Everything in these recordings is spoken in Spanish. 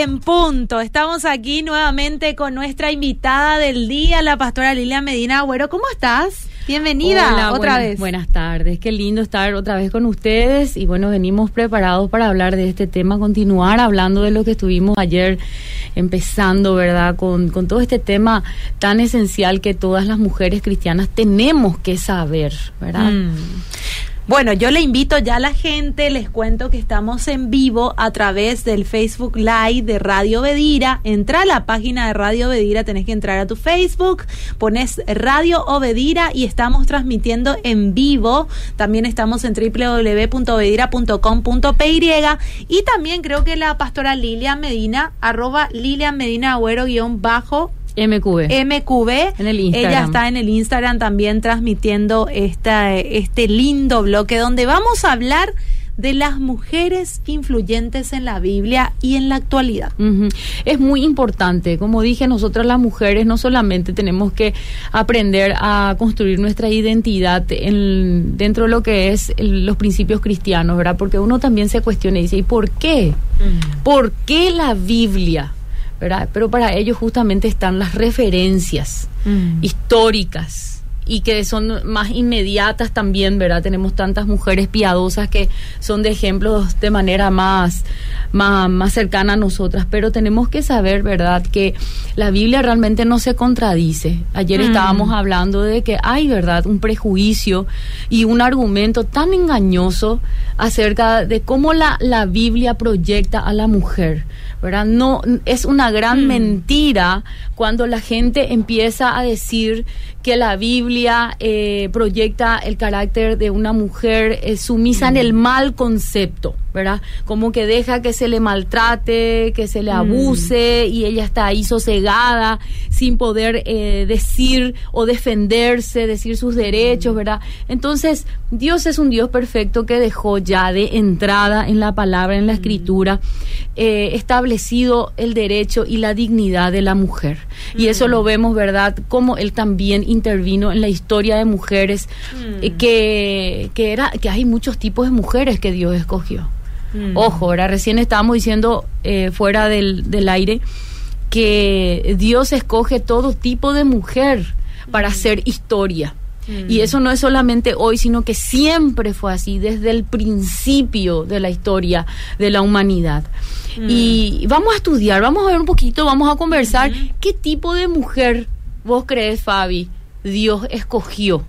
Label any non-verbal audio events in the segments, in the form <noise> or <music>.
en punto. Estamos aquí nuevamente con nuestra invitada del día, la pastora Lilia Medina Agüero. ¿Cómo estás? Bienvenida Hola, otra buenas, vez. Buenas tardes, qué lindo estar otra vez con ustedes y bueno, venimos preparados para hablar de este tema, continuar hablando de lo que estuvimos ayer empezando, ¿verdad? Con, con todo este tema tan esencial que todas las mujeres cristianas tenemos que saber, ¿verdad? Mm. Bueno, yo le invito ya a la gente, les cuento que estamos en vivo a través del Facebook Live de Radio Bedira. Entra a la página de Radio Bedira, tenés que entrar a tu Facebook, pones Radio Obedira y estamos transmitiendo en vivo. También estamos en www.bedira.com.py y también creo que la pastora Lilian Medina, arroba Lilian Medina Agüero guion bajo MQB. MQB. En el Instagram. Ella está en el Instagram también transmitiendo esta, este lindo bloque donde vamos a hablar de las mujeres influyentes en la Biblia y en la actualidad. Es muy importante, como dije, nosotras las mujeres no solamente tenemos que aprender a construir nuestra identidad en- dentro de lo que es el- los principios cristianos, ¿verdad? Porque uno también se cuestiona y dice, ¿y por qué? ¿Por qué la Biblia? ¿Verdad? Pero para ello justamente están las referencias Mm. históricas y que son más inmediatas también, ¿verdad? Tenemos tantas mujeres piadosas que son de ejemplos de manera más, más, más cercana a nosotras, pero tenemos que saber, ¿verdad? Que la Biblia realmente no se contradice. Ayer Mm. estábamos hablando de que hay, ¿verdad? Un prejuicio y un argumento tan engañoso acerca de cómo la, la Biblia proyecta a la mujer. ¿verdad? No, es una gran Mm. mentira cuando la gente empieza a decir que la Biblia eh, proyecta el carácter de una mujer eh, sumisa en el mal concepto, ¿verdad? Como que deja que se le maltrate, que se le abuse y ella está ahí sosegada sin poder eh, decir o defenderse, decir sus derechos, ¿verdad? Entonces, Dios es un Dios perfecto que dejó ya de entrada en la palabra, en la escritura, establecido el derecho y la dignidad de la mujer. Y eso lo vemos, ¿verdad? Como él también intervino en la historia de mujeres, eh, que, que, era, que hay muchos tipos de mujeres que Dios escogió. Mm. Ojo, ahora recién estábamos diciendo eh, fuera del, del aire que Dios escoge todo tipo de mujer para hacer historia. Y eso no es solamente hoy, sino que siempre fue así, desde el principio de la historia de la humanidad. Y vamos a estudiar, vamos a ver un poquito, vamos a conversar qué tipo de mujer vos crees, Fabi, Dios escogió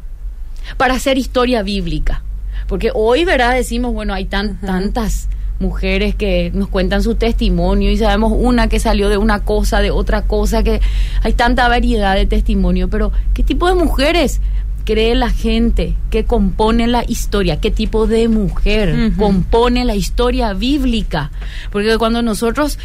para hacer historia bíblica. Porque hoy, ¿verdad? Decimos, bueno, hay tan, tantas mujeres que nos cuentan su testimonio y sabemos una que salió de una cosa, de otra cosa, que hay tanta variedad de testimonio, pero ¿qué tipo de mujeres cree la gente que compone la historia? ¿Qué tipo de mujer compone la historia bíblica? Porque cuando nosotros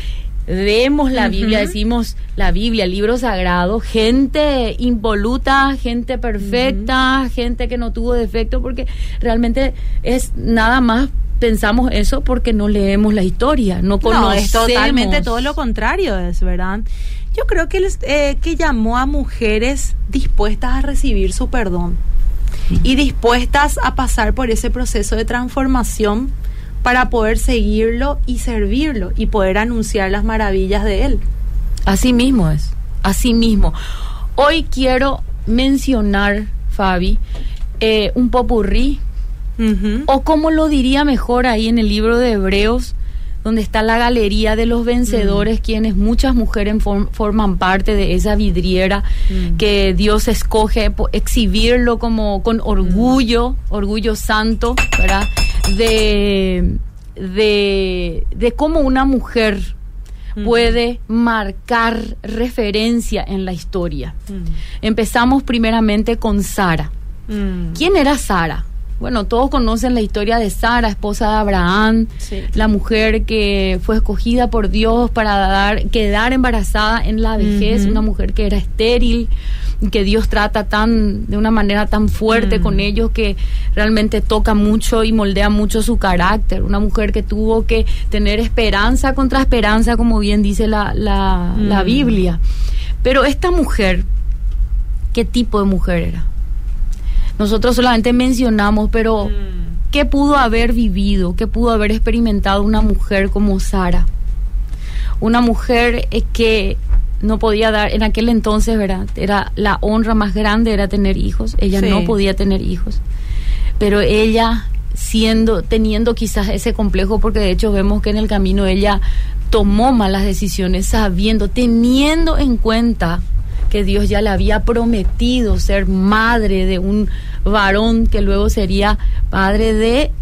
leemos la Biblia, decimos la Biblia, el libro sagrado, gente involuta, gente perfecta, gente que no tuvo defecto, porque realmente es nada más pensamos eso porque no leemos la historia, no No, conocemos. es totalmente todo lo contrario, es verdad. Yo creo que, les- eh, que llamó a mujeres dispuestas a recibir su perdón y dispuestas a pasar por ese proceso de transformación para poder seguirlo y servirlo y poder anunciar las maravillas de él. Así mismo es, así mismo. Hoy quiero mencionar, Fabi, eh, un popurrí, o como lo diría mejor ahí en el libro de Hebreos, donde está la galería de los vencedores, quienes muchas mujeres form- forman parte de esa vidriera Mm. que Dios escoge exhibirlo como con orgullo, orgullo santo, ¿verdad? De, de, de cómo una mujer puede marcar referencia en la historia. Mm. Empezamos primeramente con Sara. Mm. ¿Quién era Sara? Bueno, todos conocen la historia de Sara, esposa de Abraham, Sí. la mujer que fue escogida por Dios para dar, quedar embarazada en la vejez, una mujer que era estéril, que Dios trata tan de una manera tan fuerte Mm. con ellos que realmente toca mucho y moldea mucho su carácter, una mujer que tuvo que tener esperanza contra esperanza, como bien dice la, la, la Mm. Biblia. Pero esta mujer, ¿qué tipo de mujer era? Nosotros solamente mencionamos, pero Mm. ¿qué pudo haber vivido? ¿Qué pudo haber experimentado una mujer como Sara? una mujer eh, que no podía dar, en aquel entonces, ¿verdad? Era la honra más grande era tener hijos, ella no podía tener hijos, pero ella siendo, teniendo quizás ese complejo, porque de hecho vemos que en el camino ella tomó malas decisiones, sabiendo, teniendo en cuenta que Dios ya le había prometido ser madre de un varón que luego sería padre de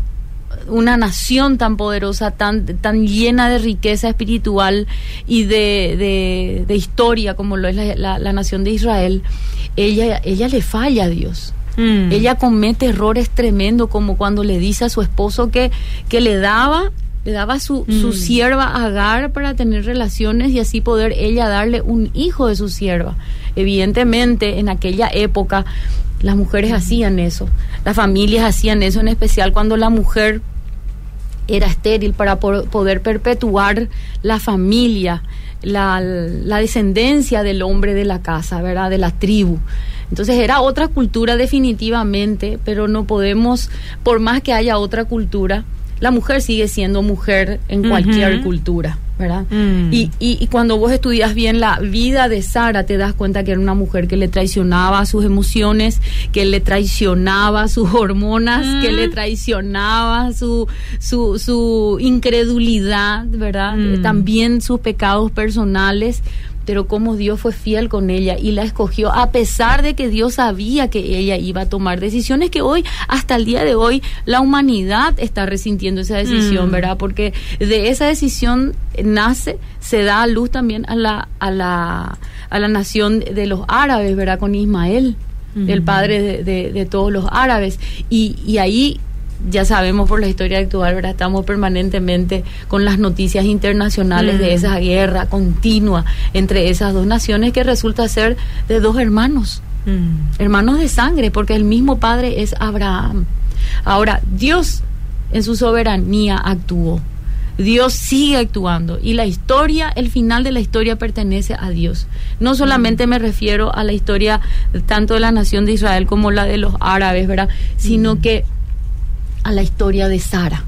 una nación tan poderosa, tan, tan llena de riqueza espiritual y de, de, historia como lo es la, la, nación de Israel, ella, ella le falla a Dios. Mm. Ella comete errores tremendos como cuando le dice a su esposo que, que le daba le daba su, su mm. sierva Agar para tener relaciones y así poder ella darle un hijo de su sierva. Evidentemente, en aquella época las mujeres hacían eso, las familias hacían eso, en especial cuando la mujer era estéril para poder perpetuar la familia, la, la, descendencia del hombre de la casa, ¿verdad? De la tribu. Entonces era otra cultura definitivamente, pero no podemos, por más que haya otra cultura, la mujer sigue siendo mujer en cualquier cultura, ¿verdad? Mm. Y, y, cuando vos estudias bien la vida de Sara, te das cuenta que era una mujer que le traicionaba sus emociones, que le traicionaba sus hormonas, que le mm. traicionaba su, su, su incredulidad, ¿verdad? Mm. También sus pecados personales pero cómo Dios fue fiel con ella y la escogió a pesar de que Dios sabía que ella iba a tomar decisiones que hoy, hasta el día de hoy, la humanidad está resintiendo esa decisión, mm. ¿verdad? Porque de esa decisión nace, se da a luz también a la, a la, a la nación de los árabes, ¿verdad? Con Ismael, el padre de, de, todos los árabes. Y, y ahí ya sabemos por la historia actual, ¿verdad? Estamos permanentemente con las noticias internacionales de mm. esa guerra continua entre esas dos naciones que resulta ser de dos hermanos, mm. hermanos de sangre, porque el mismo padre es Abraham. Ahora, Dios en su soberanía actuó. Dios sigue actuando y la historia, el final de la historia pertenece a Dios. No solamente me refiero a la historia tanto de la nación de Israel como la de los árabes, ¿verdad? Sino mm. que a la historia de Sara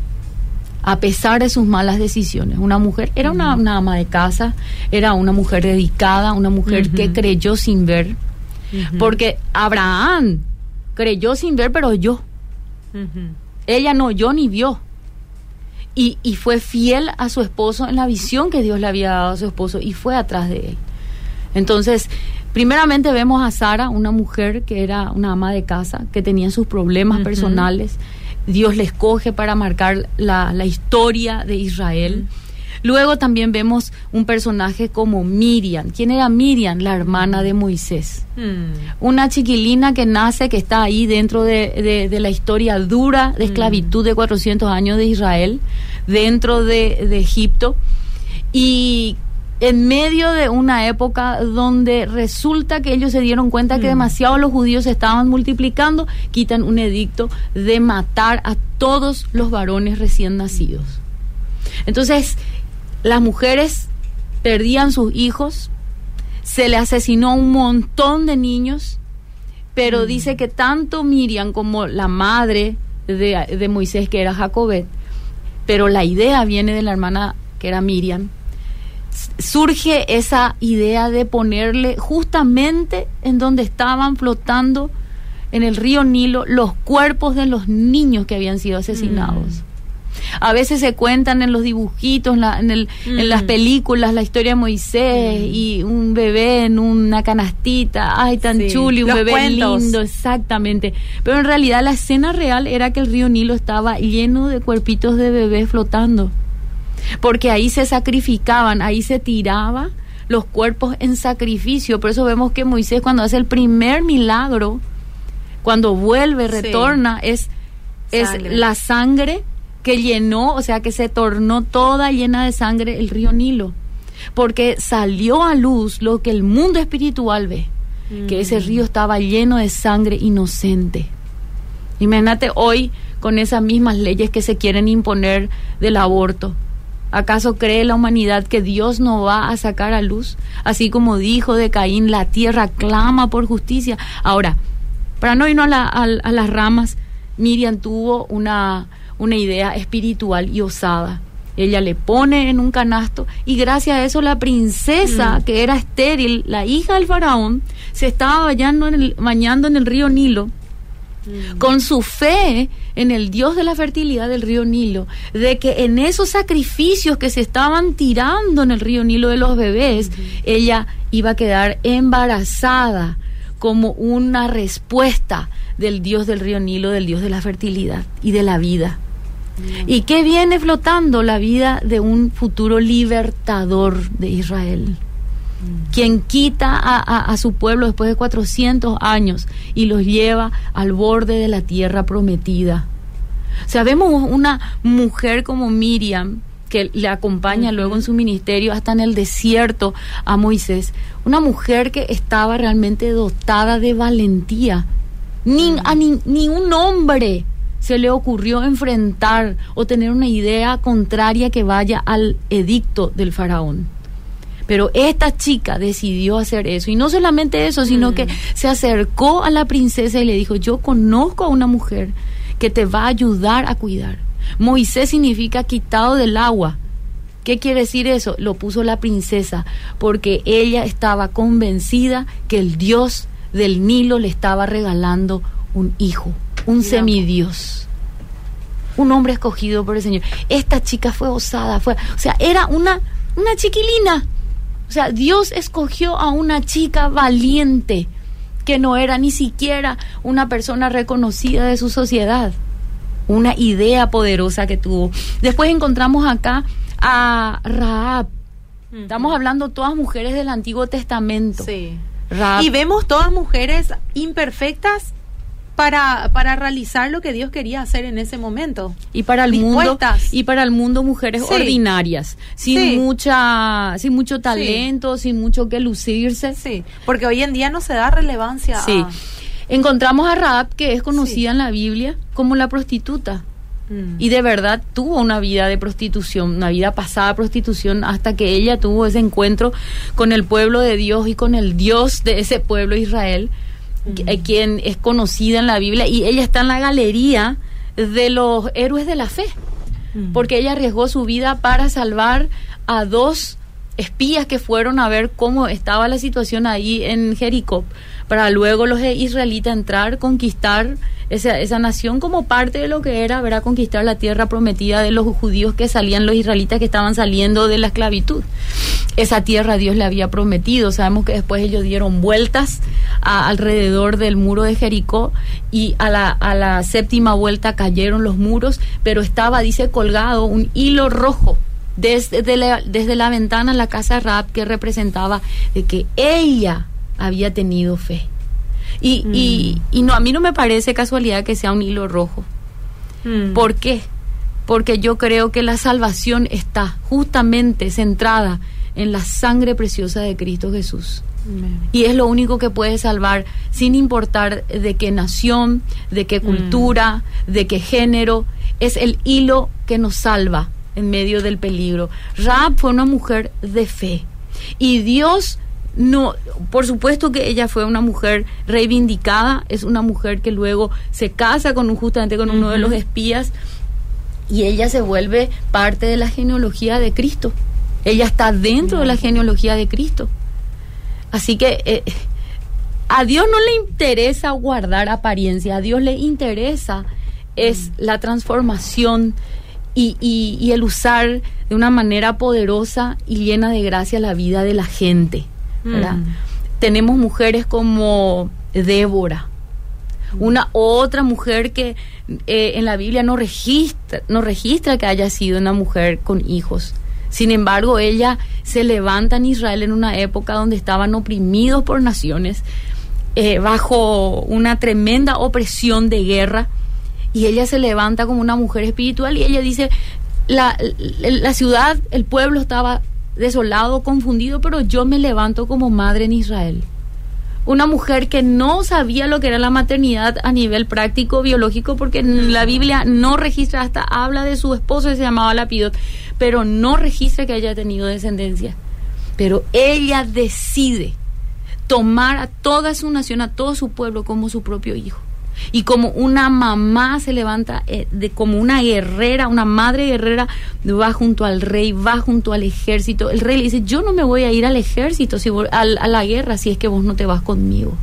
a pesar de sus malas decisiones. Una mujer, era una, ama de casa, era una mujer dedicada, una mujer que creyó sin ver, porque Abraham creyó sin ver, pero yo. Ella no oyó ni vio. Y, y, fue fiel a su esposo en la visión que Dios le había dado a su esposo y fue atrás de él. Entonces, primeramente vemos a Sara, una mujer que era una ama de casa, que tenía sus problemas personales Dios le escoge para marcar la, historia de Israel. Luego también vemos un personaje como Miriam. ¿Quién era Miriam? La hermana de Moisés. Hmm. Una chiquilina que nace, que está ahí dentro de, la historia dura de hmm. esclavitud de 400 años de Israel, dentro de, de Egipto. Y en medio de una época donde resulta que ellos se dieron cuenta que mm. demasiado los judíos se estaban multiplicando, quitan un edicto de matar a todos los varones recién nacidos. Entonces, las mujeres perdían sus hijos, se le asesinó un montón de niños, pero mm. dice que tanto Miriam como la madre de, de Moisés, que era Jacobet, pero la idea viene de la hermana que era Miriam, surge esa idea de ponerle justamente en donde estaban flotando en el río Nilo los cuerpos de los niños que habían sido asesinados. Mm. A veces se cuentan en los dibujitos, en, el, en las mm. películas, la historia de Moisés mm. y un bebé en una canastita, ay, tan chulo, un bebé lindo, exactamente. Pero en realidad la escena real era que el río Nilo estaba lleno de cuerpitos de bebés flotando porque ahí se sacrificaban, ahí se tiraba los cuerpos en sacrificio. Por eso vemos que Moisés cuando hace el primer milagro, cuando vuelve, retorna, es, es la sangre que llenó, o sea, que se tornó toda llena de sangre el río Nilo. Porque salió a luz lo que el mundo espiritual ve, que ese río mm. estaba lleno de sangre inocente. Imagínate hoy con esas mismas leyes que se quieren imponer del aborto ¿Acaso cree la humanidad que Dios no va a sacar a luz? Así como dijo de Caín, la tierra clama por justicia. Ahora, para no irnos a, las ramas, Miriam tuvo una, una idea espiritual y osada. ella le pone en un canasto y gracias a eso la princesa, mm. que era estéril, la hija del faraón, se estaba bañando en el, bañando en el río Nilo mm. con su fe en el Dios de la fertilidad del río Nilo, de que en esos sacrificios que se estaban tirando en el río Nilo de los bebés, ella iba a quedar embarazada como una respuesta del Dios del río Nilo, del Dios de la fertilidad y de la vida. ¿Y qué viene flotando? La vida de un futuro libertador de Israel. Quien quita a, su pueblo después de 400 años y los lleva al borde de la tierra prometida. Sabemos una mujer como Miriam, que le acompaña luego en su ministerio hasta en el desierto a Moisés, una mujer que estaba realmente dotada de valentía. Ni, a ni un hombre se le ocurrió enfrentar o tener una idea contraria que vaya al edicto del faraón. Pero esta chica decidió hacer eso. Y no solamente eso, sino que mm. se acercó a la princesa y le dijo, yo conozco a una mujer que te va a ayudar a cuidar. Moisés significa quitado del agua. ¿Qué quiere decir eso? Lo puso la princesa, porque ella estaba convencida que el Dios del Nilo le estaba regalando un hijo un semidios, un hombre escogido por el Señor. Esta chica fue osada, fue, o sea, era una, una chiquilina. O sea, Dios escogió a una chica valiente que no era ni siquiera una persona reconocida de su sociedad. Una idea poderosa que tuvo. Después encontramos acá a Raab. Estamos hablando todas mujeres del Antiguo Testamento. Sí. Y vemos todas mujeres imperfectas para, para realizar lo que Dios quería hacer en ese momento. Y para el mundo y para el mundo mujeres ordinarias, sin mucha sin mucho talento, sin mucho que lucirse. Sí, porque hoy en día no se da relevancia sí. Encontramos a Raab que es conocida en la Biblia como la prostituta. Mm. Y de verdad tuvo una vida de prostitución, una vida pasada de prostitución, hasta que ella tuvo ese encuentro con el pueblo de Dios y con el Dios de ese pueblo Israel quien es conocida en la Biblia, y ella está en la galería de los héroes de la fe, porque ella arriesgó su vida para salvar a dos espías que fueron a ver cómo estaba la situación ahí en Jericó, para luego los israelitas entrar, conquistar esa, esa nación como parte de lo que era, verá, conquistar la tierra prometida de los judíos que salían, los israelitas que estaban saliendo de la esclavitud. Esa tierra Dios le había prometido. Sabemos que después ellos dieron vueltas alrededor del muro de Jericó y a la, a la séptima vuelta cayeron los muros, pero estaba, dice, colgado un hilo rojo desde la, desde la ventana en la casa Rab que representaba de que ella había tenido fe. Y, y, mm. y, no, a mí no me parece casualidad que sea un hilo rojo. Mm. ¿Por qué? Porque yo creo que la salvación está justamente centrada en la sangre preciosa de Cristo Jesús. Y es lo único que puede salvar, sin importar de qué nación, de qué mm. cultura, de qué género, es el hilo que nos salva en medio del peligro. Raab fue una mujer de fe. Y Dios no, por supuesto que ella fue una mujer reivindicada, es una mujer que luego se casa con un, justamente con uno de los espías y ella se vuelve parte de la genealogía de Cristo. Ella está dentro de la genealogía de Cristo. Así que eh, a Dios no le interesa guardar apariencia, a Dios le interesa es la transformación y, y el usar de una manera poderosa y llena de gracia la vida de la gente. Mm. Tenemos mujeres como Débora, una otra mujer que eh, en la Biblia no registra, no registra que haya sido una mujer con hijos. Sin embargo, ella se levanta en Israel en una época donde estaban oprimidos por naciones, eh, bajo una tremenda opresión de guerra, y ella se levanta como una mujer espiritual y ella dice, la, la ciudad, el pueblo estaba desolado, confundido, pero yo me levanto como madre en Israel. Una mujer que no sabía lo que era la maternidad a nivel práctico, biológico, porque la Biblia no registra, hasta habla de su esposo que se llamaba Lapidot, pero no registra que haya tenido descendencia. Pero ella decide tomar a toda su nación, a todo su pueblo como su propio hijo. Y como una mamá se levanta eh, de como una guerrera, una madre guerrera, va junto al rey, va junto al ejército. El rey le dice, yo no me voy a ir al ejército, si a, a la guerra, si es que vos no te vas conmigo.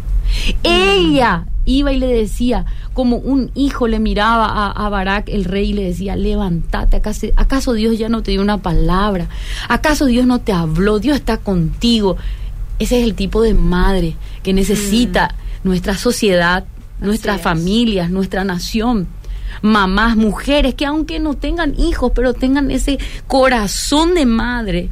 Ella iba y le decía, como un hijo le miraba a, a Barak, el rey, y le decía, levántate, ¿acaso, ¿acaso Dios ya no te dio una palabra? ¿Acaso Dios no te habló? Dios está contigo. Ese es el tipo de madre que necesita nuestra sociedad, nuestras familias, nuestra nación. Mamás, mujeres que aunque no tengan hijos, pero tengan ese corazón de madre,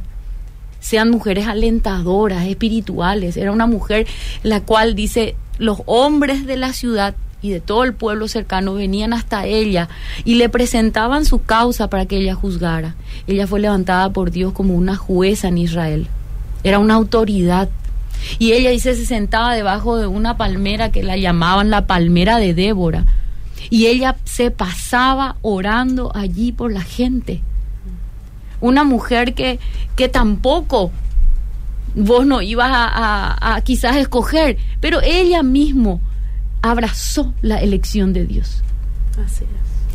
sean mujeres alentadoras, espirituales. Era una mujer la cual dice, los hombres de la ciudad y de todo el pueblo cercano venían hasta ella y le presentaban su causa para que ella juzgara. Ella fue levantada por Dios como una jueza en Israel. Era una autoridad. Y ella dice se sentaba debajo de una palmera que la llamaban la palmera de Débora. Y ella se pasaba orando allí por la gente. Una mujer que, que tampoco vos no ibas a, quizás escoger, pero ella mismo abrazó la elección de Dios. Así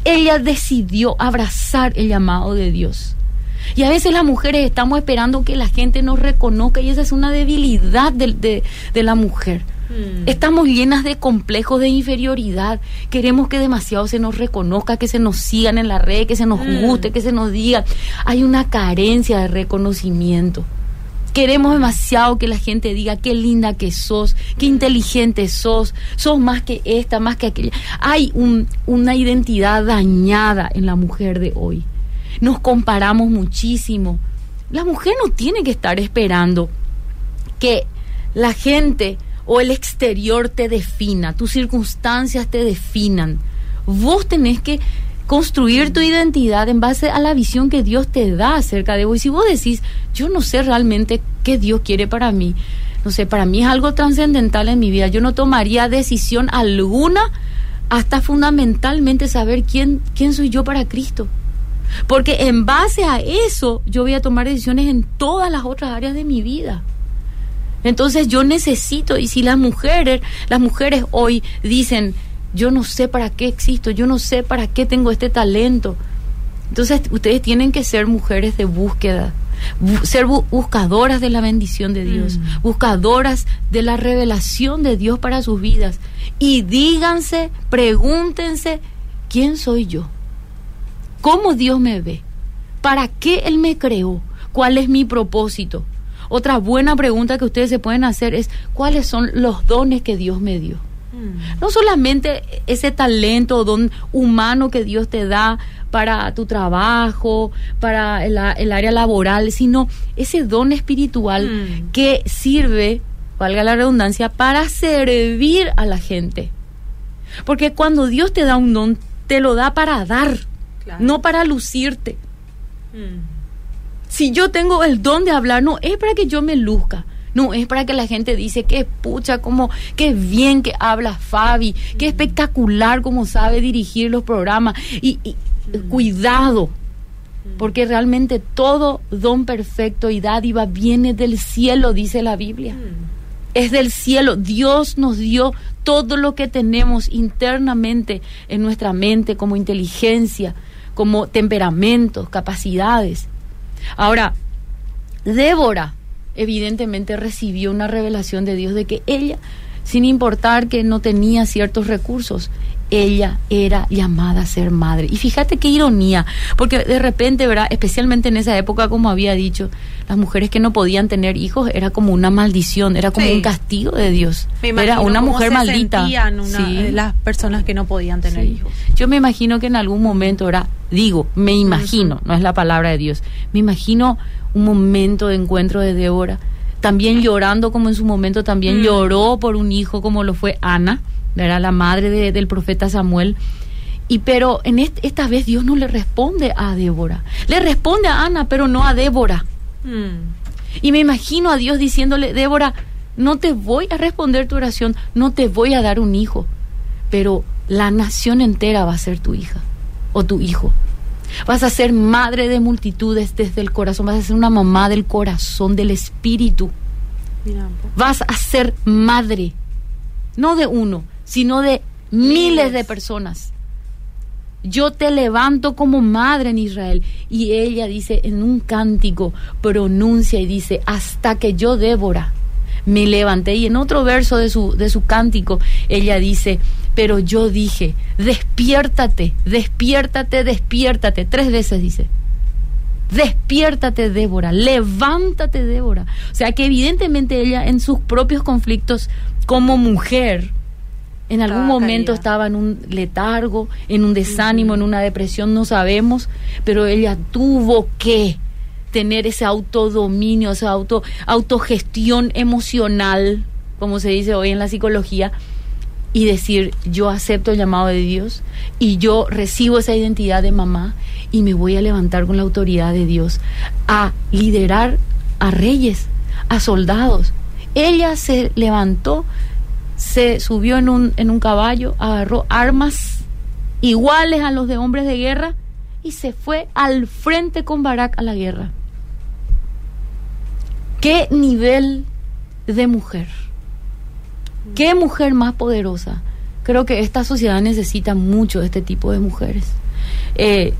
Ella decidió abrazar el llamado de Dios. Y a veces las mujeres estamos esperando que la gente nos reconozca y esa es una debilidad de, la mujer. Hmm. Estamos llenas de complejos de inferioridad. Queremos que demasiado se nos reconozca, que se nos sigan en la red, que se nos hmm. guste, que se nos diga. Hay una carencia de reconocimiento. Queremos demasiado que la gente diga qué linda que sos, qué hmm. inteligente sos, sos más que esta, más que aquella. Hay una identidad dañada en la mujer de hoy nos comparamos muchísimo. La mujer no tiene que estar esperando que la gente o el exterior te defina, tus circunstancias te definan. Vos tenés que construir tu identidad en base a la visión que Dios te da acerca de vos. Y si vos decís, yo no sé realmente qué Dios quiere para mí, no sé, para mí es algo trascendental en mi vida, yo no tomaría decisión alguna hasta fundamentalmente saber quién, quién soy yo para Cristo. Porque en base a eso yo voy a tomar decisiones en todas las otras áreas de mi vida. Entonces yo necesito, y si las mujeres, las mujeres hoy dicen, yo no sé para qué existo, yo no sé para qué tengo este talento. Entonces ustedes tienen que ser mujeres de búsqueda, ser buscadoras de la bendición de Dios, mm. buscadoras de la revelación de Dios para sus vidas. Y díganse, pregúntense, ¿quién soy yo? Cómo Dios me ve, para qué Él me creó, cuál es mi propósito. Otra buena pregunta que ustedes se pueden hacer es cuáles son los dones que Dios me dio. Mm. No solamente ese talento o don humano que Dios te da para tu trabajo, para el, área laboral, sino ese don espiritual mm. que sirve, valga la redundancia, para servir a la gente. Porque cuando Dios te da un don, te lo da para dar no para lucirte. Mm. Si yo tengo el don de hablar, no es para que yo me luzca. No, es para que la gente dice que pucha, como qué bien que habla Fabi, qué mm. espectacular como sabe dirigir los programas. Y, mm. cuidado, porque realmente todo don perfecto y dádiva viene del cielo, dice la Biblia. Es del cielo. Dios nos dio todo lo que tenemos internamente en nuestra mente como inteligencia, como temperamentos, capacidades. Ahora, Débora evidentemente recibió una revelación de Dios de que ella, sin importar que no tenía ciertos recursos, ella era llamada a ser madre. Y fíjate qué ironía, porque de repente, ¿verdad? Especialmente en esa época, como había dicho, las mujeres que no podían tener hijos era como una maldición, era como un castigo de Dios. Era una mujer maldita. las personas que no podían tener hijos. Yo me imagino que en algún momento, ahora digo, me imagino, no es la palabra de Dios, me imagino un momento de encuentro de Débora, también llorando como en su momento también mm. lloró por un hijo como lo fue Ana era la madre del profeta Samuel. Y pero en esta vez Dios no le responde a Débora. Le responde a Ana, pero no a Débora. Hmm. Y me imagino a Dios diciéndole, Débora, no te voy a responder tu oración, no te voy a dar un hijo, pero la nación entera va a ser tu hija o tu hijo. Vas a ser madre de multitudes desde el corazón, vas a ser una mamá del corazón, del espíritu. Vas a ser madre, no de uno, sino de miles de personas. Yo te levanto como madre en Israel. Y ella dice en un cántico, pronuncia y dice, hasta que yo, Débora, me levanté. Y en otro verso de su, de su cántico, ella dice, pero yo dije, despiértate, despiértate, despiértate. Tres veces dice. Despiértate, Débora, levántate, Débora. O sea que evidentemente ella en sus propios conflictos como mujer, en algún momento estaba en un letargo, en un desánimo, en una depresión, no sabemos, pero ella tuvo que tener ese autodominio, esa auto, autogestión emocional, como se dice hoy en la psicología, y decir, yo acepto el llamado de Dios y yo recibo esa identidad de mamá y me voy a levantar con la autoridad de Dios a liderar a reyes, a soldados. Ella se levantó, se subió en un, en un caballo, agarró armas iguales a los de hombres de guerra y se fue al frente con Barak a la guerra. ¿Qué nivel de mujer? ¿Qué mujer más poderosa? Creo que esta sociedad necesita mucho de este tipo de mujeres. Eh,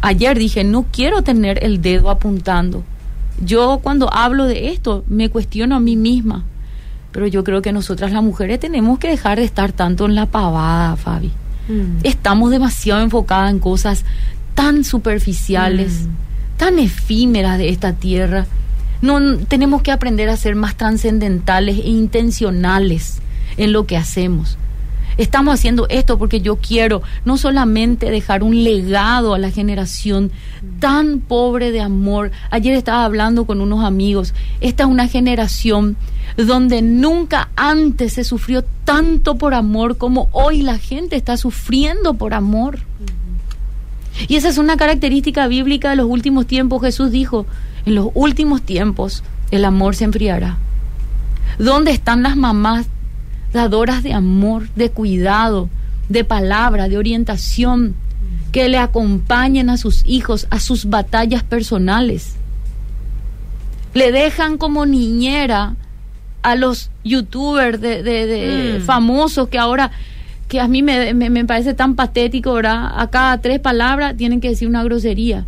ayer dije, no quiero tener el dedo apuntando. Yo cuando hablo de esto me cuestiono a mí misma. Pero yo creo que nosotras las mujeres tenemos que dejar de estar tanto en la pavada, Fabi. Mm. Estamos demasiado enfocadas en cosas tan superficiales, mm. tan efímeras de esta tierra no tenemos que aprender a ser más trascendentales e intencionales en lo que hacemos. Estamos haciendo esto porque yo quiero no solamente dejar un legado a la generación tan pobre de amor. Ayer estaba hablando con unos amigos. Esta es una generación donde nunca antes se sufrió tanto por amor como hoy la gente está sufriendo por amor. Y esa es una característica bíblica de los últimos tiempos. Jesús dijo, en los últimos tiempos el amor se enfriará. ¿Dónde están las mamás dadoras de amor, de cuidado, de palabra, de orientación, que le acompañen a sus hijos a sus batallas personales? Le dejan como niñera a los youtubers de, mm. famosos que ahora que a mí me, me, parece tan patético, ¿verdad? A cada tres palabras tienen que decir una grosería.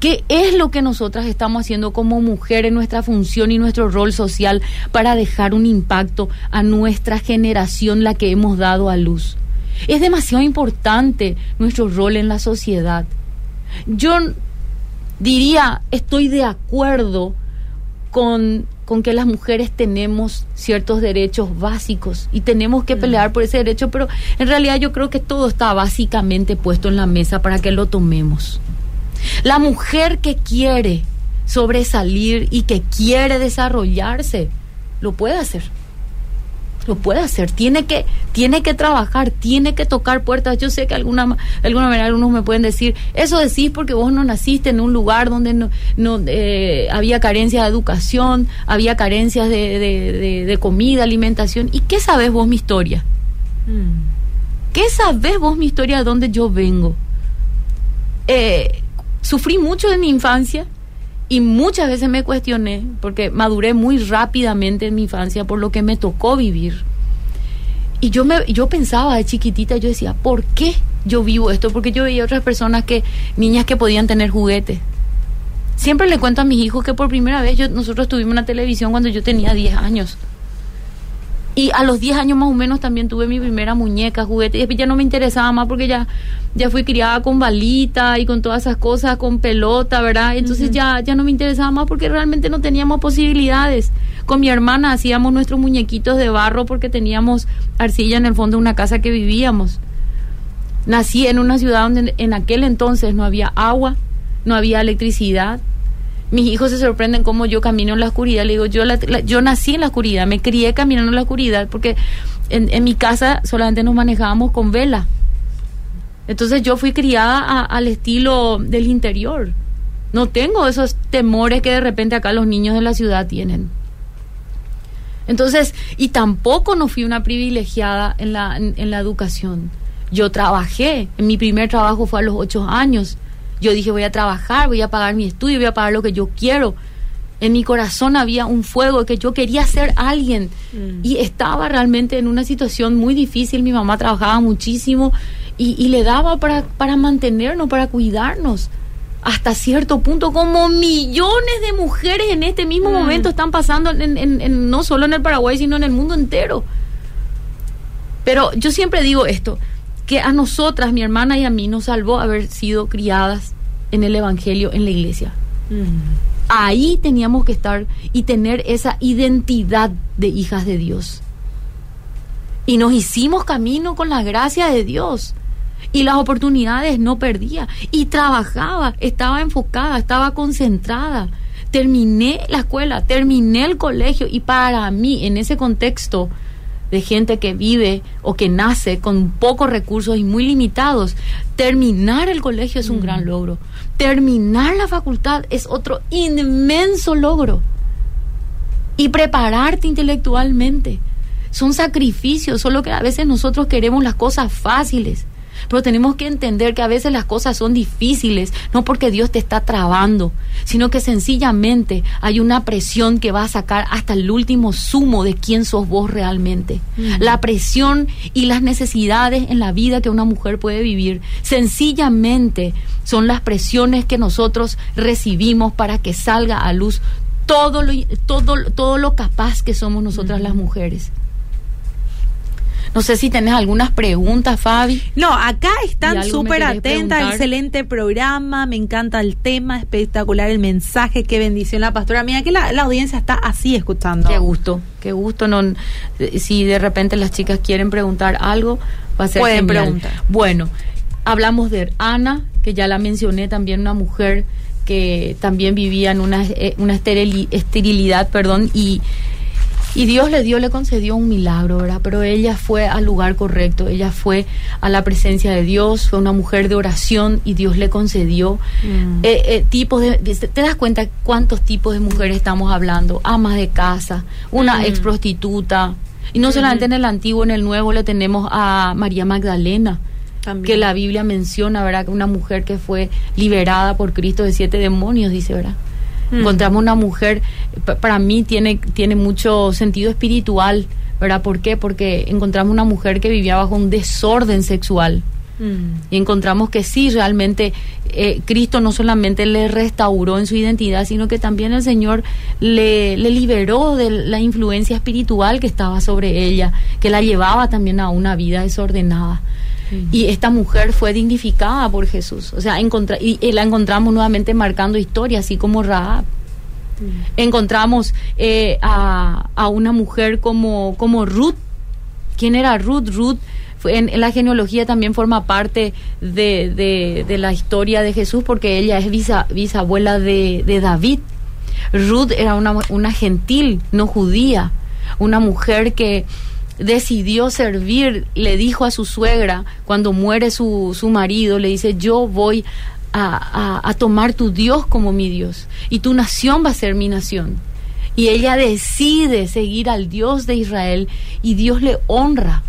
¿Qué es lo que nosotras estamos haciendo como mujer en nuestra función y nuestro rol social para dejar un impacto a nuestra generación, la que hemos dado a luz? Es demasiado importante nuestro rol en la sociedad. Yo diría, estoy de acuerdo con, con que las mujeres tenemos ciertos derechos básicos y tenemos que pelear por ese derecho, pero en realidad yo creo que todo está básicamente puesto en la mesa para que lo tomemos. La mujer que quiere sobresalir y que quiere desarrollarse, lo puede hacer. Lo puede hacer, tiene que, tiene que trabajar, tiene que tocar puertas. Yo sé que alguna, de alguna manera algunos me pueden decir, eso decís porque vos no naciste en un lugar donde no, no eh, había carencia de educación, había carencias de, de, comida, alimentación. ¿Y qué sabes vos mi historia? Mm. ¿Qué sabes vos mi historia de dónde yo vengo? Eh, sufrí mucho en mi infancia y muchas veces me cuestioné porque maduré muy rápidamente en mi infancia por lo que me tocó vivir. Y yo me yo pensaba de chiquitita, yo decía, ¿por qué yo vivo esto? Porque yo veía otras personas que niñas que podían tener juguetes. Siempre le cuento a mis hijos que por primera vez yo, nosotros tuvimos una televisión cuando yo tenía 10 años. Y a los 10 años más o menos también tuve mi primera muñeca, juguete. Y después ya no me interesaba más porque ya, ya fui criada con balita y con todas esas cosas, con pelota, ¿verdad? Entonces ya, ya no me interesaba más porque realmente no teníamos posibilidades. Con mi hermana hacíamos nuestros muñequitos de barro porque teníamos arcilla en el fondo de una casa que vivíamos. Nací en una ciudad donde en aquel entonces no había agua, no había electricidad, mis hijos se sorprenden cómo yo camino en la oscuridad. Le digo, yo, yo nací en la oscuridad, me crié caminando en la oscuridad porque en, en mi casa solamente nos manejábamos con vela. Entonces yo fui criada al estilo del interior. No tengo esos temores que de repente acá los niños de la ciudad tienen. Entonces, y tampoco no fui una privilegiada en la, en la educación. Yo trabajé, mi primer trabajo fue a los ocho años yo dije, voy a trabajar, voy a pagar mi estudio, voy a pagar lo que yo quiero. En mi corazón había un fuego que yo quería ser alguien Mm. y estaba realmente en una situación muy difícil. Mi mamá trabajaba muchísimo y, y le daba para, para mantenernos, para cuidarnos. Hasta cierto punto, como millones de mujeres en este mismo Mm. momento están pasando, en- en- en- no solo en el Paraguay, sino en el mundo entero. Pero yo siempre digo esto, que a nosotras, mi hermana y a mí, nos salvó haber sido criadas en el Evangelio, en la iglesia. Mm. Ahí teníamos que estar y tener esa identidad de hijas de Dios. Y nos hicimos camino con la gracia de Dios. Y las oportunidades no perdía. Y trabajaba, estaba enfocada, estaba concentrada. Terminé la escuela, terminé el colegio. Y para mí, en ese contexto de gente que vive o que nace con pocos recursos y muy limitados, terminar el colegio es un gran logro. Terminar la facultad es otro inmenso logro. Y prepararte intelectualmente. Son sacrificios, solo que a veces nosotros queremos las cosas fáciles. Pero tenemos que entender que a veces las cosas son difíciles, no porque Dios te está trabando, sino que sencillamente hay una presión que va a sacar hasta el último sumo de quién sos vos realmente. La presión y las necesidades en la vida que una mujer puede vivir, sencillamente son las presiones que nosotros recibimos para que salga a luz todo lo, todo, todo lo capaz que somos nosotras las mujeres. No sé si tenés algunas preguntas, Fabi. No, acá ¿Y están súper atentas, excelente programa, me encanta el tema, espectacular el mensaje, qué bendición la pastora. Mira que la, la audiencia está así escuchando. Qué gusto, qué gusto. No, eh, si de repente las chicas quieren preguntar algo, va a ser Pueden genial. preguntar. Bueno, hablamos de Ana, que ya la mencioné, también una mujer que también vivía en una, eh, una esterili- esterilidad, perdón, y, y Dios le dio, le concedió un milagro, ¿verdad? Pero ella fue al lugar correcto, ella fue a la presencia de Dios, fue una mujer de oración y Dios le concedió Mm. eh, eh, tipos de, ¿te das cuenta cuántos tipos de mujeres estamos hablando? Amas de casa, una Mm. ex prostituta. Y no solamente en el antiguo, en el nuevo le tenemos a María Magdalena, También. que la Biblia menciona, ¿verdad? Que una mujer que fue liberada por Cristo de siete demonios, dice, ¿verdad? Mm. Encontramos una mujer, pa- para mí tiene, tiene mucho sentido espiritual, ¿verdad? ¿Por qué? Porque encontramos una mujer que vivía bajo un desorden sexual. Mm. Y encontramos que sí, realmente eh, Cristo no solamente le restauró en su identidad, sino que también el Señor le, le liberó de la influencia espiritual que estaba sobre ella, que la llevaba también a una vida desordenada. Y esta mujer fue dignificada por Jesús. O sea, encontra- y, y la encontramos nuevamente marcando historia, así como Rahab. Encontramos eh, a, a una mujer como, como Ruth. ¿Quién era Ruth? Ruth fue- en, en la genealogía también forma parte de, de- de la historia de Jesús porque ella es bisa- bisabuela de, de David. Ruth era una, una gentil, no judía, una mujer que decidió servir, le dijo a su suegra, cuando muere su, su marido, le dice, yo voy a, a- a tomar tu Dios como mi Dios y tu nación va a ser mi nación. Y ella decide seguir al Dios de Israel y Dios le honra.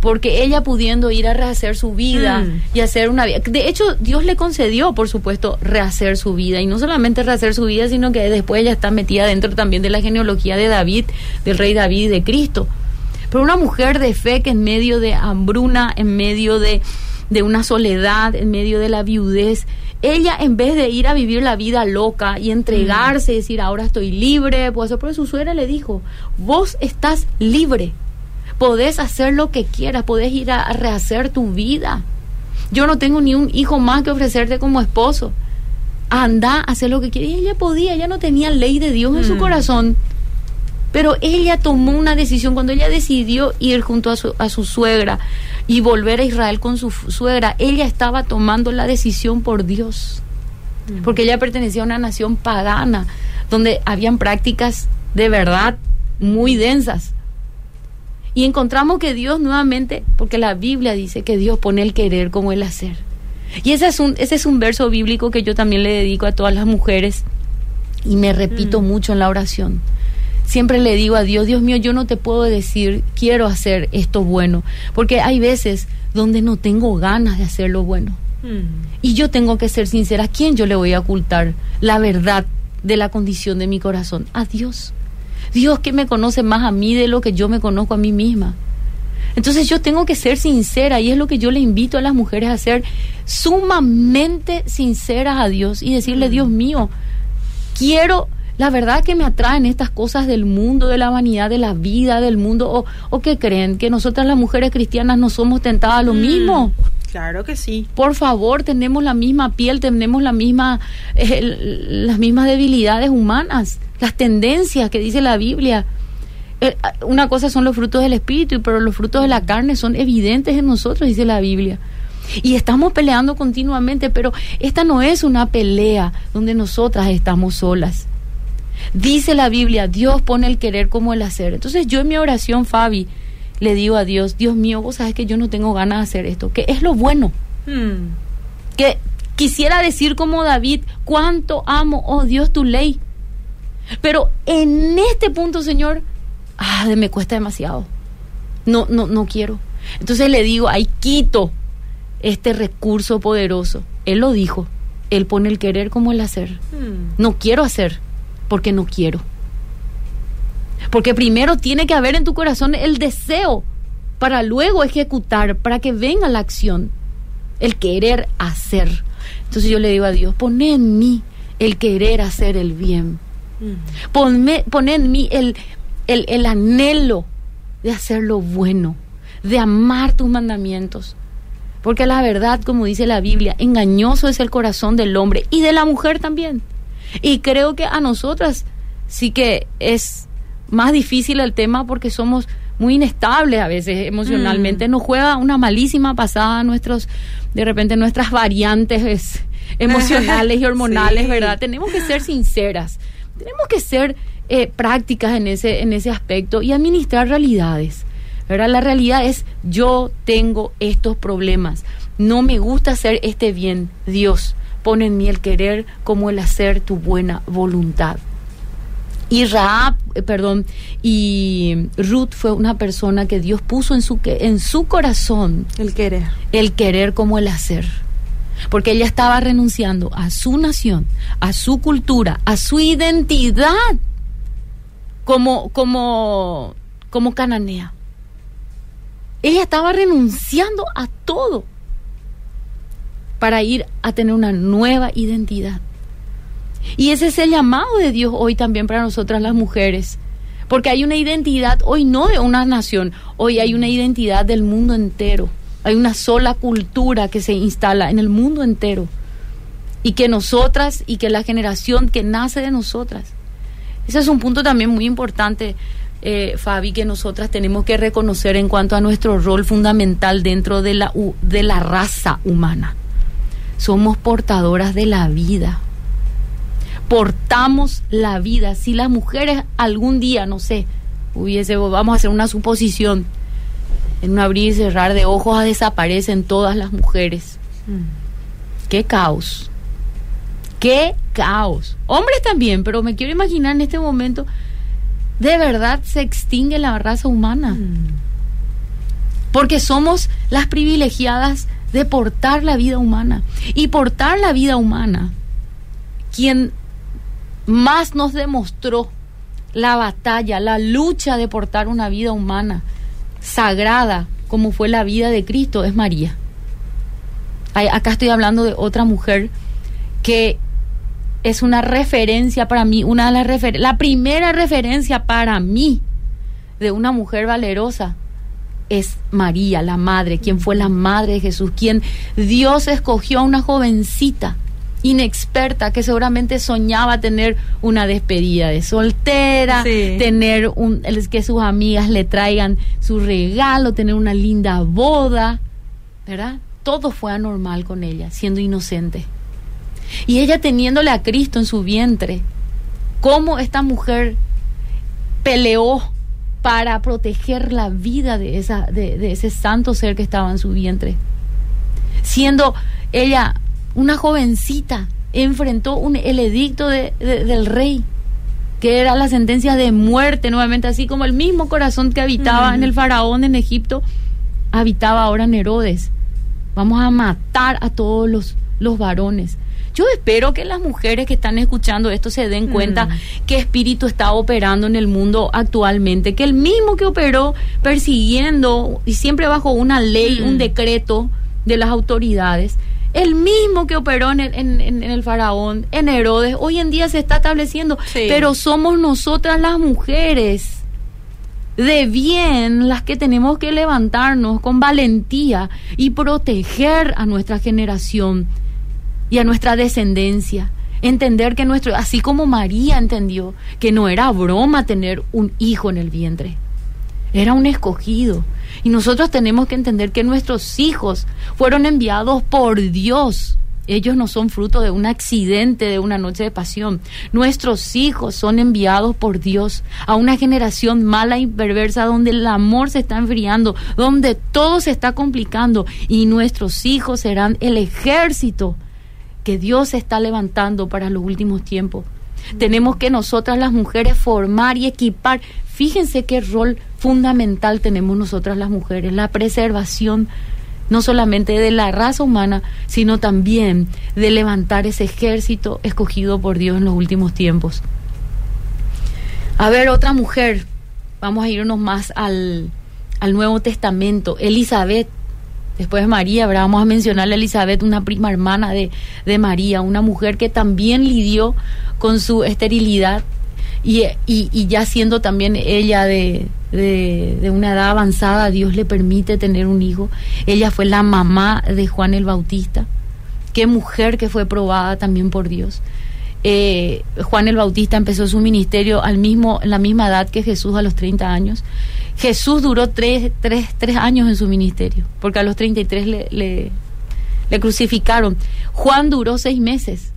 Porque ella pudiendo ir a rehacer su vida Mm. y hacer una vida. De hecho, Dios le concedió, por supuesto, rehacer su vida. Y no solamente rehacer su vida, sino que después ella está metida dentro también de la genealogía de David, del rey David y de Cristo. Pero una mujer de fe que en medio de hambruna, en medio de, de una soledad, en medio de la viudez, ella en vez de ir a vivir la vida loca y entregarse y decir, ahora estoy libre, pues pero su suegra le dijo, vos estás libre, podés hacer lo que quieras, podés ir a, a rehacer tu vida. Yo no tengo ni un hijo más que ofrecerte como esposo. Anda, hacer lo que quieras. Y ella podía, ella no tenía ley de Dios en su Mm. corazón. Pero ella tomó una decisión cuando ella decidió ir junto a su, a su suegra y volver a Israel con su suegra. Ella estaba tomando la decisión por Dios. Porque ella pertenecía a una nación pagana donde habían prácticas de verdad muy densas. Y encontramos que Dios nuevamente, porque la Biblia dice que Dios pone el querer como el hacer. Y ese es un, ese es un verso bíblico que yo también le dedico a todas las mujeres y me repito mucho en la oración. Siempre le digo a Dios, Dios mío, yo no te puedo decir, quiero hacer esto bueno, porque hay veces donde no tengo ganas de hacer lo bueno. Mm. Y yo tengo que ser sincera, ¿a quién yo le voy a ocultar la verdad de la condición de mi corazón? A Dios. Dios que me conoce más a mí de lo que yo me conozco a mí misma. Entonces yo tengo que ser sincera y es lo que yo le invito a las mujeres a ser sumamente sinceras a Dios y decirle, Dios mío, quiero, la verdad que me atraen estas cosas del mundo, de la vanidad, de la vida, del mundo, o, o que creen que nosotras las mujeres cristianas no somos tentadas a lo Mm. mismo. Claro que sí. Por favor, tenemos la misma piel, tenemos la misma, eh, las mismas debilidades humanas, las tendencias que dice la Biblia. Eh, una cosa son los frutos del espíritu, pero los frutos de la carne son evidentes en nosotros, dice la Biblia. Y estamos peleando continuamente, pero esta no es una pelea donde nosotras estamos solas. Dice la Biblia, Dios pone el querer como el hacer. Entonces yo en mi oración, Fabi, le digo a Dios, Dios mío, vos sabes que yo no tengo ganas de hacer esto, que es lo bueno Mm. que quisiera decir como David, cuánto amo, oh Dios, tu ley. Pero en este punto, Señor, ah, me cuesta demasiado. No, no, no quiero. Entonces le digo, ahí quito este recurso poderoso. Él lo dijo. Él pone el querer como el hacer. Mm. No quiero hacer porque no quiero. Porque primero tiene que haber en tu corazón el deseo para luego ejecutar, para que venga la acción, el querer hacer. Entonces yo le digo a Dios, poné en mí el querer hacer el bien. Ponme, en mí el, el, el anhelo de hacer lo bueno, de amar tus mandamientos. Porque la verdad, como dice la Biblia, engañoso es el corazón del hombre y de la mujer también. Y creo que a nosotras sí que es más difícil el tema porque somos muy inestables a veces emocionalmente. Nos juega una malísima pasada nuestros, de repente nuestras variantes es, <laughs> emocionales y hormonales, Sí. ¿verdad? Tenemos que ser sinceras, tenemos que ser eh, prácticas en ese, en ese aspecto y administrar realidades. ¿verdad? La realidad es yo tengo estos problemas, no me gusta hacer este bien, Dios, pone en mí el querer como el hacer tu buena voluntad. Y Raab, eh, perdón, y Ruth fue una persona que Dios puso en su, que- en su corazón El querer. el querer como el hacer. Porque ella estaba renunciando a su nación, a su cultura, a su identidad como, como, como cananea. Ella estaba renunciando a todo para ir a tener una nueva identidad. Y ese es el llamado de Dios hoy también para nosotras las mujeres. Porque hay una identidad hoy no de una nación, hoy hay una identidad del mundo entero. Hay una sola cultura que se instala en el mundo entero. Y que nosotras y que la generación que nace de nosotras. Ese es un punto también muy importante, eh, Fabi, que nosotras tenemos que reconocer en cuanto a nuestro rol fundamental dentro de la, de la raza humana. Somos portadoras de la vida portamos la vida. Si las mujeres algún día, no sé, hubiese, vamos a hacer una suposición, en un abrir y cerrar de ojos desaparecen todas las mujeres. Mm. Qué caos. Qué caos. Hombres también, pero me quiero imaginar en este momento, de verdad se extingue la raza humana. Mm. Porque somos las privilegiadas de portar la vida humana. Y portar la vida humana, quien más nos demostró la batalla, la lucha de portar una vida humana sagrada, como fue la vida de Cristo, es María. Acá estoy hablando de otra mujer que es una referencia para mí, una de las refer la primera referencia para mí de una mujer valerosa es María, la madre, quien fue la madre de Jesús, quien Dios escogió a una jovencita inexperta que seguramente soñaba tener una despedida de soltera, Sí. tener un que sus amigas le traigan su regalo, tener una linda boda, ¿verdad? Todo fue anormal con ella, siendo inocente. Y ella teniéndole a Cristo en su vientre, cómo esta mujer peleó para proteger la vida de, esa, de, de ese santo ser que estaba en su vientre. Siendo ella una jovencita, enfrentó un, el edicto de- de- del rey, que era la sentencia de muerte, nuevamente, así como el mismo corazón que habitaba en el faraón en Egipto, habitaba ahora en Herodes. Vamos a matar a todos los, los varones. Yo espero que las mujeres que están escuchando esto se den cuenta Mm. qué espíritu está operando en el mundo actualmente, que el mismo que operó persiguiendo y siempre bajo una ley, Mm. un decreto de las autoridades, el mismo que operó en el, en- en- en el faraón, en Herodes, hoy en día se está estableciendo, Sí. pero somos nosotras las mujeres de bien las que tenemos que levantarnos con valentía y proteger a nuestra generación y a nuestra descendencia. Entender que nuestro, así como María entendió que no era broma tener un hijo en el vientre, era un escogido. Y nosotros tenemos que entender que nuestros hijos fueron enviados por Dios. Ellos no son fruto de un accidente, de una noche de pasión. Nuestros hijos son enviados por Dios a una generación mala y perversa donde el amor se está enfriando, donde todo se está complicando y nuestros hijos serán el ejército que Dios está levantando para los últimos tiempos. Tenemos que nosotras las mujeres formar y equipar. Fíjense qué rol fundamental tenemos nosotras las mujeres, la preservación no solamente de la raza humana, sino también de levantar ese ejército escogido por Dios en los últimos tiempos. A ver, otra mujer, vamos a irnos más al, al Nuevo Testamento, Elizabeth. Después de María, ¿verdad? vamos a mencionarle a Elizabeth, una prima hermana de, de María, una mujer que también lidió con su esterilidad y, y, y ya siendo también ella de, de, de una edad avanzada, Dios le permite tener un hijo. Ella fue la mamá de Juan el Bautista. Qué mujer que fue probada también por Dios. Eh, Juan el Bautista empezó su ministerio al mismo, en la misma edad que Jesús a los 30 años. Jesús duró tres, tres, tres años en su ministerio, porque a los 33 le, le, le crucificaron. Juan duró seis meses.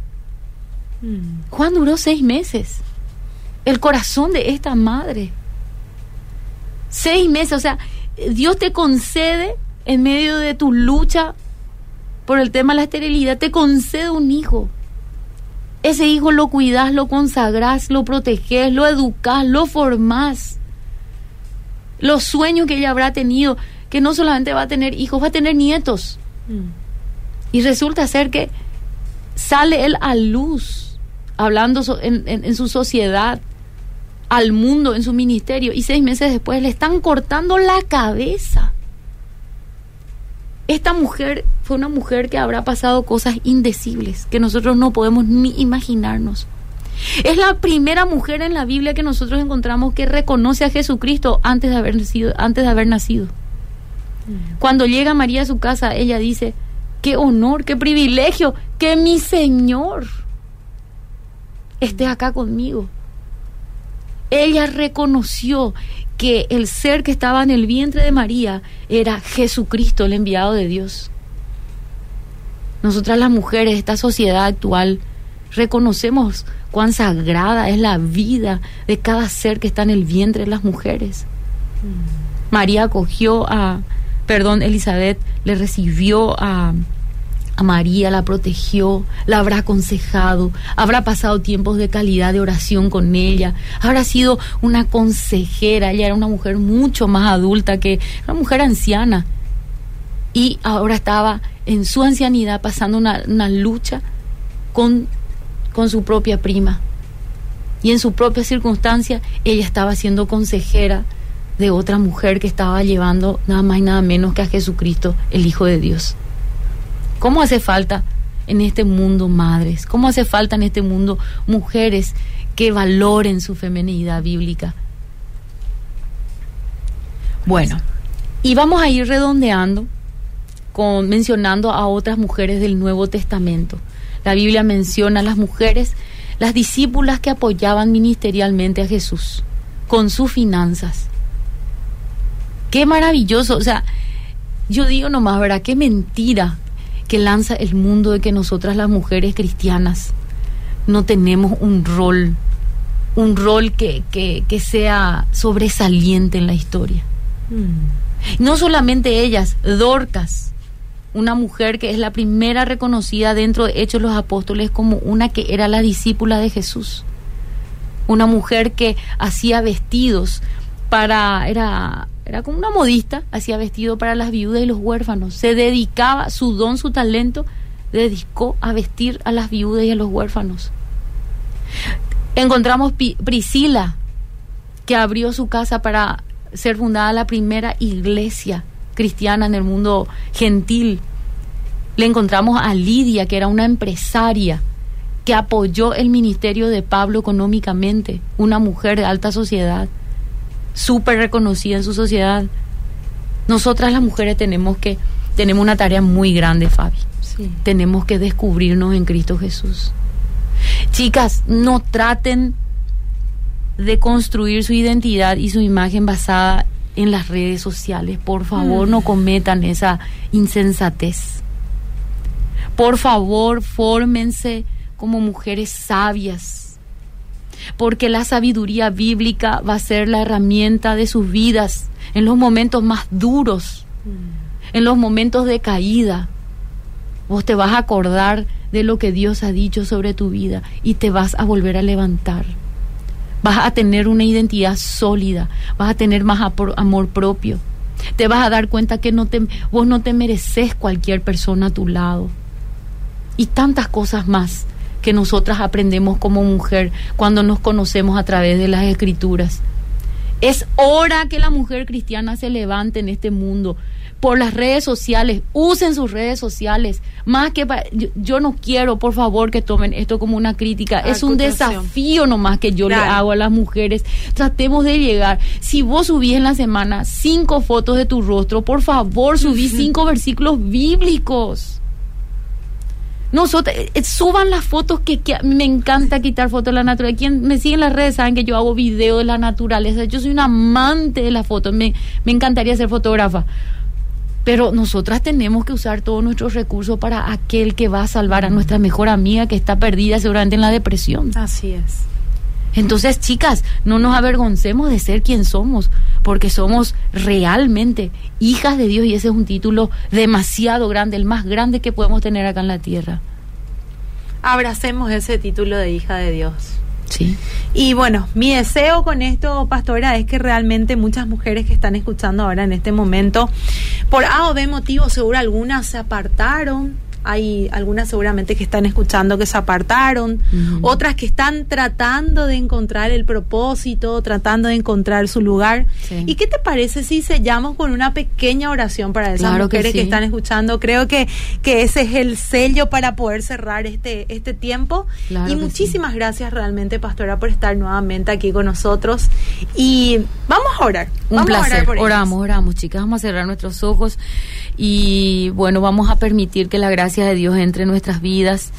Mm. Juan duró seis meses. El corazón de esta madre. Seis meses, o sea, Dios te concede en medio de tu lucha por el tema de la esterilidad, te concede un hijo. Ese hijo lo cuidas, lo consagrás, lo proteges, lo educás, lo formás. Los sueños que ella habrá tenido, que no solamente va a tener hijos, va a tener nietos. Mm. Y resulta ser que sale él a luz, hablando so- en, en- en su sociedad, al mundo, en su ministerio, y seis meses después le están cortando la cabeza. Esta mujer fue una mujer que habrá pasado cosas indecibles que nosotros no podemos ni imaginarnos. Es la primera mujer en la Biblia que nosotros encontramos que reconoce a Jesucristo antes de haber nacido. Antes de haber nacido. Cuando llega María a su casa, ella dice, qué honor, qué privilegio, que mi Señor esté acá conmigo. Ella reconoció que el ser que estaba en el vientre de María era Jesucristo, el enviado de Dios. Nosotras las mujeres, esta sociedad actual, reconocemos cuán sagrada es la vida de cada ser que está en el vientre de las mujeres. María acogió a, perdón, Elizabeth le recibió a, a María, la protegió, la habrá aconsejado, habrá pasado tiempos de calidad de oración con ella, habrá sido una consejera, ella era una mujer mucho más adulta que una mujer anciana y ahora estaba en su ancianidad pasando una, lucha con, con su propia prima y en su propia circunstancia ella estaba siendo consejera de otra mujer que estaba llevando nada más y nada menos que a Jesucristo, el Hijo de Dios. ¿Cómo hace falta en este mundo madres? ¿Cómo hace falta en este mundo mujeres que valoren su feminidad bíblica? Bueno, y vamos a ir redondeando con mencionando a otras mujeres del Nuevo Testamento. La Biblia menciona a las mujeres, las discípulas que apoyaban ministerialmente a Jesús con sus finanzas. Qué maravilloso, o sea, yo digo nomás, ¿verdad? Qué mentira que lanza el mundo de que nosotras las mujeres cristianas no tenemos un rol, un rol que, que, que sea sobresaliente en la historia. Mm. No solamente ellas, Dorcas, una mujer que es la primera reconocida dentro de Hechos los Apóstoles como una que era la discípula de Jesús. Una mujer que hacía vestidos para, era, era como una modista, hacía vestido para las viudas y los huérfanos. Se dedicaba su don, su talento dedicó a vestir a las viudas y a los huérfanos. Encontramos Priscila, que abrió su casa para ser fundada la primera iglesia cristiana en el mundo gentil. Le encontramos a Lidia, que era una empresaria que apoyó el ministerio de Pablo económicamente, una mujer de alta sociedad, súper reconocida en su sociedad. Nosotras las mujeres tenemos que, tenemos una tarea muy grande, Fabi. Tenemos que descubrirnos en Cristo Jesús. Chicas, no traten de construir su identidad y su imagen basada en las redes sociales. Por favor, no mm. cometan esa insensatez. Por favor, fórmense como mujeres sabias, porque la sabiduría bíblica va a ser la herramienta de sus vidas en los momentos más duros, en los momentos de caída. Vos te vas a acordar de lo que Dios ha dicho sobre tu vida y te vas a volver a levantar. Vas a tener una identidad sólida, vas a tener más amor propio. Te vas a dar cuenta que no te, vos no te mereces cualquier persona a tu lado. Y tantas cosas más que nosotras aprendemos como mujer cuando nos conocemos a través de las escrituras. Es hora que la mujer cristiana se levante en este mundo. Por las redes sociales, usen sus redes sociales, más que yo, no quiero, por favor, que tomen esto como una crítica, es un desafío nomás que yo le hago a las mujeres, tratemos de llegar, si vos subís en la semana cinco fotos de tu rostro, por favor, subí <laughs> cinco versículos bíblicos. Nosotros, eh, suban las fotos que, me encanta quitar fotos de la naturaleza. Quien me sigue en las redes saben que yo hago video de la naturaleza. Yo soy un amante de las fotos. Me, me encantaría ser fotógrafa. Pero nosotras tenemos que usar todos nuestros recursos para aquel que va a salvar a nuestra mejor amiga que está perdida seguramente en la depresión. Así es. Entonces, chicas, no nos avergoncemos de ser quien somos, porque somos realmente hijas de Dios y ese es un título demasiado grande, el más grande que podemos tener acá en la tierra. Abracemos ese título de hija de Dios. Sí. Y bueno, mi deseo con esto, pastora, es que realmente muchas mujeres que están escuchando ahora en este momento, por A o B motivo, seguro algunas se apartaron hay algunas seguramente que están escuchando que se apartaron, otras que están tratando de encontrar el propósito, tratando de encontrar su lugar. ¿Y qué te parece si sellamos con una pequeña oración para esas mujeres que, están escuchando? Creo que, que ese es el sello para poder cerrar este, este tiempo. y muchísimas gracias realmente, Pastora, por estar nuevamente aquí con nosotros. Y vamos a orar. Un placer. oramos, oramos, chicas. Vamos a cerrar nuestros ojos y bueno, vamos a permitir que la gracia de Dios entre en nuestras vidas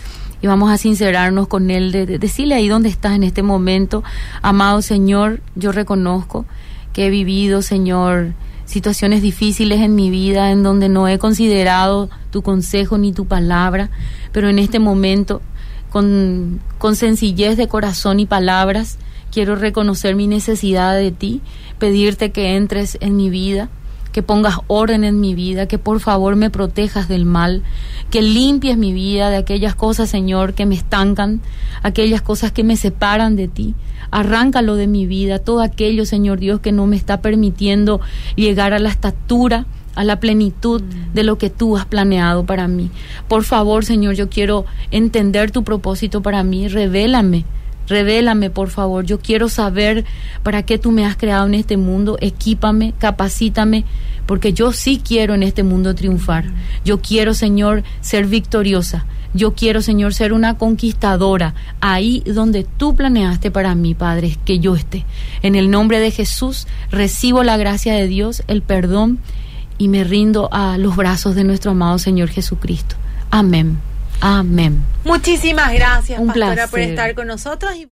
y vamos a sincerarnos con Él, de, decirle ahí dónde estás en este momento. Amado Señor, yo reconozco que he vivido, Señor, situaciones difíciles en mi vida en donde no he considerado tu consejo ni tu palabra, pero en este momento, con, con sencillez de corazón y palabras, quiero reconocer mi necesidad de ti, pedirte que entres en mi vida que pongas orden en mi vida, que por favor me protejas del mal, que limpies mi vida de aquellas cosas, Señor, que me estancan, aquellas cosas que me separan de ti. Arráncalo de mi vida, todo aquello, Señor Dios, que no me está permitiendo llegar a la estatura a la plenitud de lo que tú has planeado para mí. Por favor, Señor, yo quiero entender tu propósito para mí. Revélame Revélame, por favor. Yo quiero saber para qué tú me has creado en este mundo. Equípame, capacítame, porque yo sí quiero en este mundo triunfar. Yo quiero, Señor, ser victoriosa. Yo quiero, Señor, ser una conquistadora. Ahí donde tú planeaste para mí, Padre, que yo esté. En el nombre de Jesús recibo la gracia de Dios, el perdón y me rindo a los brazos de nuestro amado Señor Jesucristo. Amén. Amén. Muchísimas gracias, Pastora, por estar con nosotros.